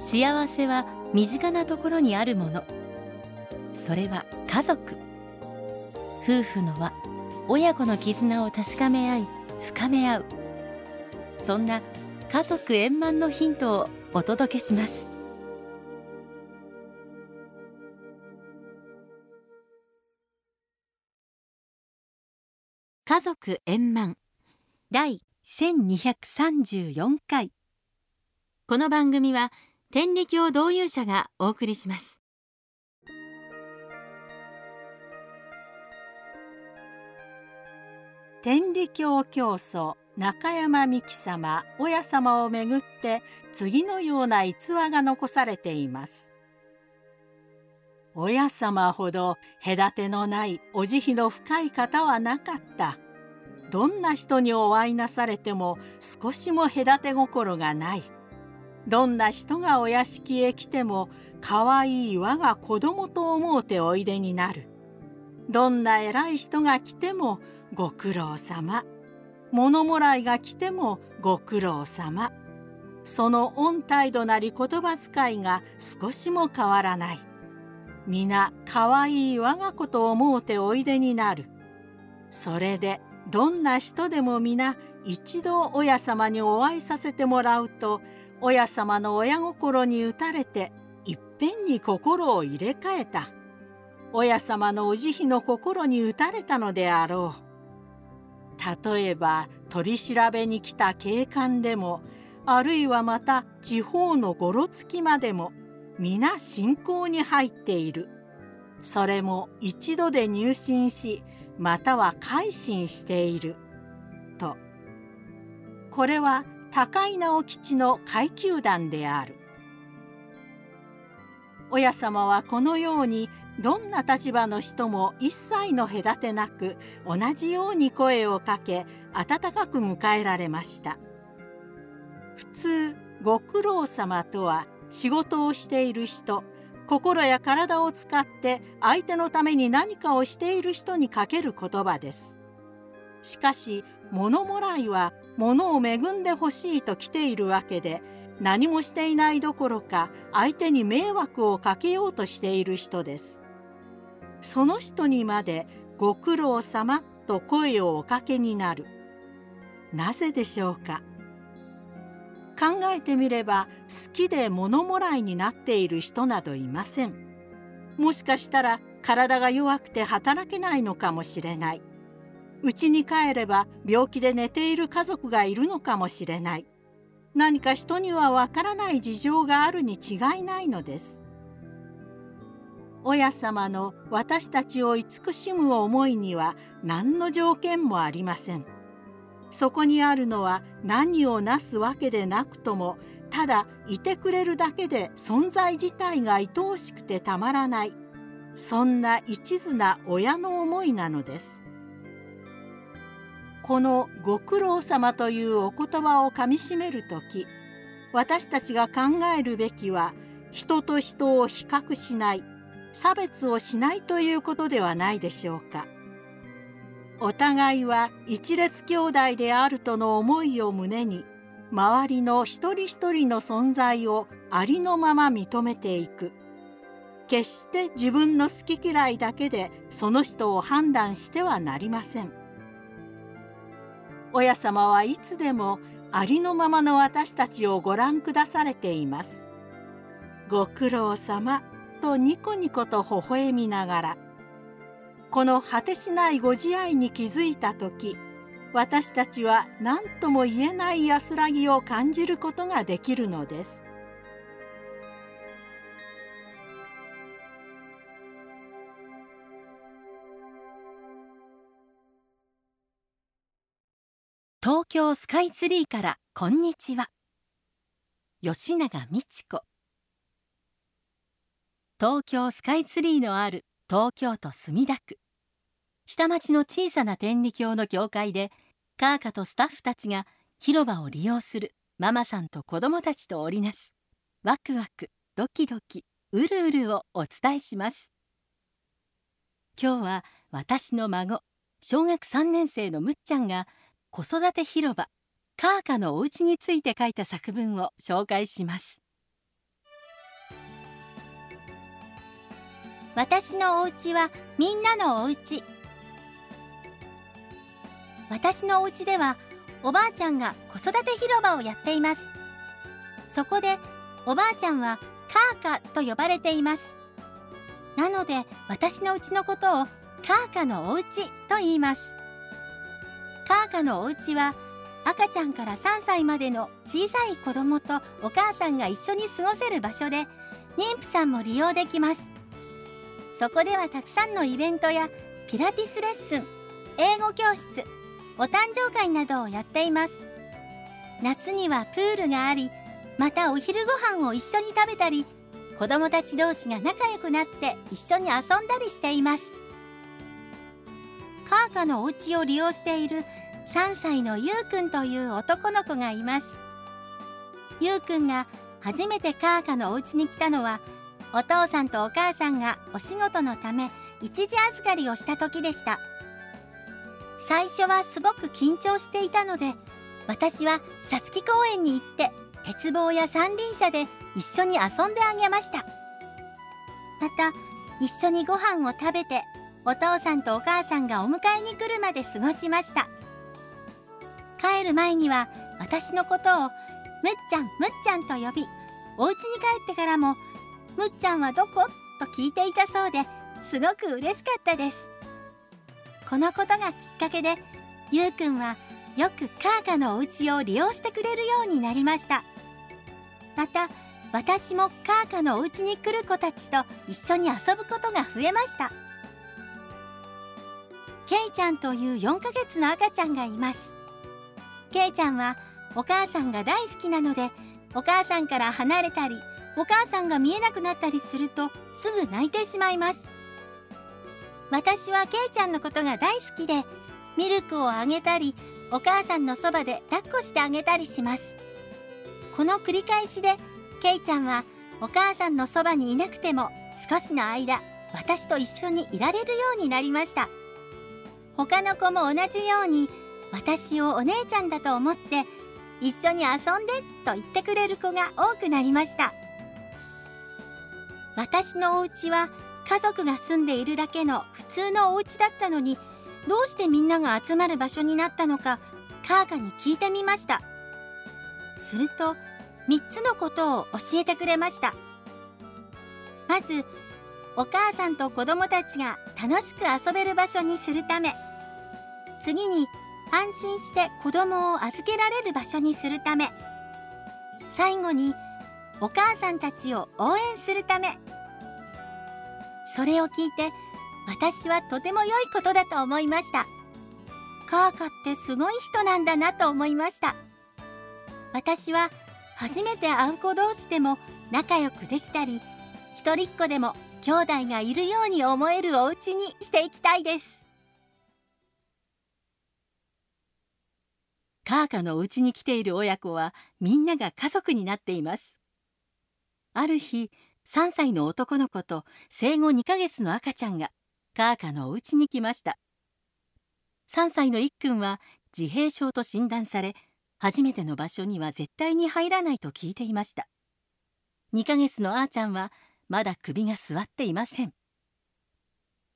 幸せは身近なところにあるもの。それは家族。夫婦の輪。親子の絆を確かめ合い深め合う。そんな家族円満のヒントをお届けします。家族円満。第1234回。この番組は天理教導遊者がお送りします。天理教教祖中山美紀様親様をめぐって次のような逸話が残されています。親様ほど隔てのないお慈悲の深い方はなかった。どんな人にお会いなされても少しも隔て心がない。どんな人がお屋敷へ来てもかわいい我が子供と思うておいでになる。どんな偉い人が来てもご苦労様。物もらいが来てもご苦労様。その御態度なり言葉遣いが少しも変わらない。皆かわいい我が子と思うておいでになる。それでどんな人でも皆一度親様にお会いさせてもらうと親様の親心に打たれていっぺんに心を入れ替えた。親様のお慈悲の心に打たれたのであろう。例えば取り調べに来た警官でもあるいはまた地方のごろつきまでも皆信仰に入っている。それも一度で入信しまたは改心している。と。これは高井直吉の階級団である。親様はこのようにどんな立場の人も一切の隔てなく同じように声をかけ温かく迎えられました。普通ご苦労様とは仕事をしている人心や体を使って相手のために何かをしている人にかける言葉です。しかし物もらいは物を恵んでほしいと来ているわけで何もしていないどころか相手に迷惑をかけようとしている人です。その人にまでご苦労様と声をおかけになる。なぜでしょうか？考えてみれば好きで物もらいになっている人などいません。もしかしたら体が弱くて働けないのかもしれない。うちに帰れば病気で寝ている家族がいるのかもしれない。何か人にはわからない事情があるに違いないのです。親様の私たちを慈しむ思いには何の条件もありません。そこにあるのは何をなすわけでなくともただいてくれるだけで存在自体が愛おしくてたまらないそんな一途な親の思いなのです。この「ご苦労様」というお言葉をかみしめる時私たちが考えるべきは人と人を比較しない差別をしないということではないでしょうか。お互いは一列兄弟であるとの思いを胸に周りの一人一人の存在をありのまま認めていく決して自分の好き嫌いだけでその人を判断してはなりません。親様はいつでもありのままの私たちをご覧くだされています。ご苦労様とニコニコと微笑みながらこの果てしないご自愛に気づいた時私たちは何とも言えない安らぎを感じることができるのです。京スカイツリーからこんにちは。吉永美智子。東京スカイツリーのある東京都墨田区。下町の小さな天理教の教会でカーカとスタッフたちが広場を利用するママさんと子供たちと織りなすワクワクドキドキうるうるをお伝えします。今日は私の孫小学3年生のむっちゃんが子育て広場カーカのお家について書いた作文を紹介します。私のお家はみんなのお家。私のお家ではおばあちゃんが子育て広場をやっています。そこでおばあちゃんはカーカと呼ばれています。なので私のうちのことをカーカのお家と言います。カーカのお家は赤ちゃんから3歳までの小さい子供とお母さんが一緒に過ごせる場所で妊婦さんも利用できます。そこではたくさんのイベントやピラティスレッスン英語教室お誕生会などをやっています。夏にはプールがありまたお昼ご飯を一緒に食べたり子供たち同士が仲良くなって一緒に遊んだりしています。カーカのお家を利用している3歳のゆうくんという男の子がいます。ゆうくんが初めてカーカのお家に来たのはお父さんとお母さんがお仕事のため一時預かりをした時でした。最初はすごく緊張していたので私はさつき公園に行って鉄棒や三輪車で一緒に遊んであげました。また一緒にご飯を食べてお父さんとお母さんがお迎えに来るまで過ごしました。帰る前には私のことをむっちゃんむっちゃんと呼びお家に帰ってからもむっちゃんはどこ？と聞いていたそうですごく嬉しかったです。このことがきっかけでゆうくんはよくカーカのお家を利用してくれるようになりました。また私もカーカのお家に来る子たちと一緒に遊ぶことが増えました。ケイちゃんという4ヶ月の赤ちゃんがいます。ケイちゃんはお母さんが大好きなのでお母さんから離れたりお母さんが見えなくなったりするとすぐ泣いてしまいます。私はケイちゃんのことが大好きでミルクをあげたりお母さんのそばで抱っこしてあげたりします。この繰り返しでケイちゃんはお母さんのそばにいなくても少しの間私と一緒にいられるようになりました。他の子も同じように私をお姉ちゃんだと思って一緒に遊んでと言ってくれる子が多くなりました。私のお家は家族が住んでいるだけの普通のお家だったのにどうしてみんなが集まる場所になったのかカーカに聞いてみました。すると3つのことを教えてくれました。まずお母さんと子供たちが楽しく遊べる場所にするため次に安心して子供を預けられる場所にするため。最後にお母さんたちを応援するため。それを聞いて私はとても良いことだと思いました。カーカってすごい人なんだなと思いました。私は初めて会う子同士でも仲良くできたり一人っ子でも兄弟がいるように思えるお家にしていきたいです。カーカのお家に来ている親子はみんなが家族になっています。ある日3歳の男の子と生後2ヶ月の赤ちゃんがカーカのお家に来ました。3歳のいっくんは自閉症と診断され初めての場所には絶対に入らないと聞いていました。2ヶ月のあーちゃんはまだ首が座っていません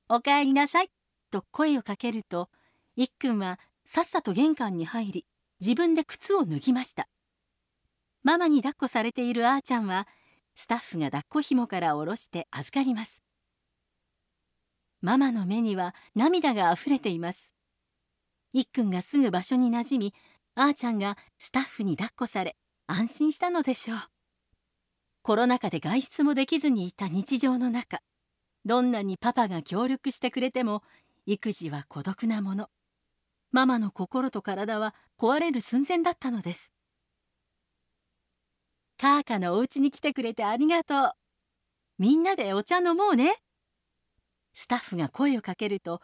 おかえりなさいと声をかけるといっくんはさっさと玄関に入り自分で靴を脱ぎました。ママに抱っこされているあーちゃんはスタッフが抱っこ紐から下ろして預かります。ママの目には涙があふれています。いっくんがすぐ場所になじみあーちゃんがスタッフに抱っこされ安心したのでしょう。コロナ禍で外出もできずにいた日常の中どんなにパパが協力してくれても育児は孤独なもの。ママの心と体は壊れる寸前だったのです。カーカのお家に来てくれてありがとう。みんなでお茶飲もうね。スタッフが声をかけると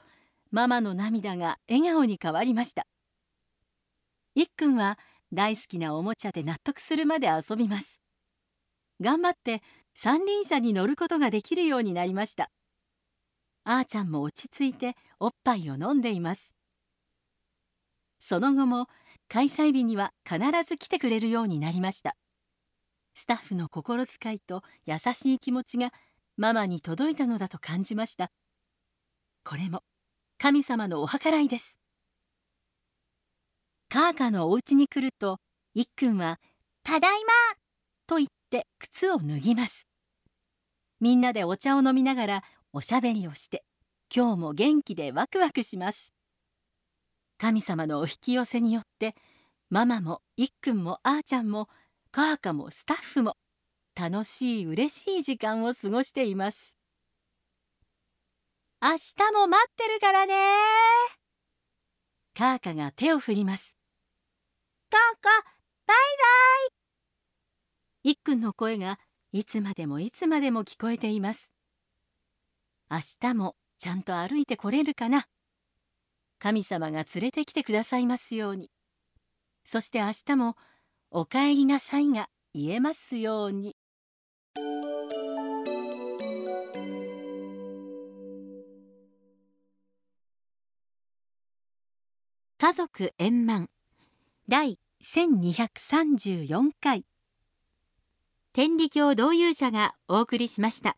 ママの涙が笑顔に変わりました。いっくんは大好きなおもちゃで納得するまで遊びます。頑張って三輪車に乗ることができるようになりました。あーちゃんも落ち着いておっぱいを飲んでいます。その後も開催日には必ず来てくれるようになりました。スタッフの心遣いと優しい気持ちがママに届いたのだと感じました。これも神様のお計らいです。カーカのお家に来るといっくんは「ただいま!」と言って靴を脱ぎます。みんなでお茶を飲みながらおしゃべりをして今日も元気でワクワクします。神様のお引き寄せによってママもいっくんもあーちゃんもカーカもスタッフも楽しい嬉しい時間を過ごしています。明日も待ってるからね。カーカが手を振ります。カーカバイバイ。いっくんの声がいつまでもいつまでも聞こえています。明日もちゃんと歩いてこれるかな。神様が連れてきてくださいますように。そして明日もお帰りなさいが言えますように。家族円満第1234回。天理教導遊者がお送りしました。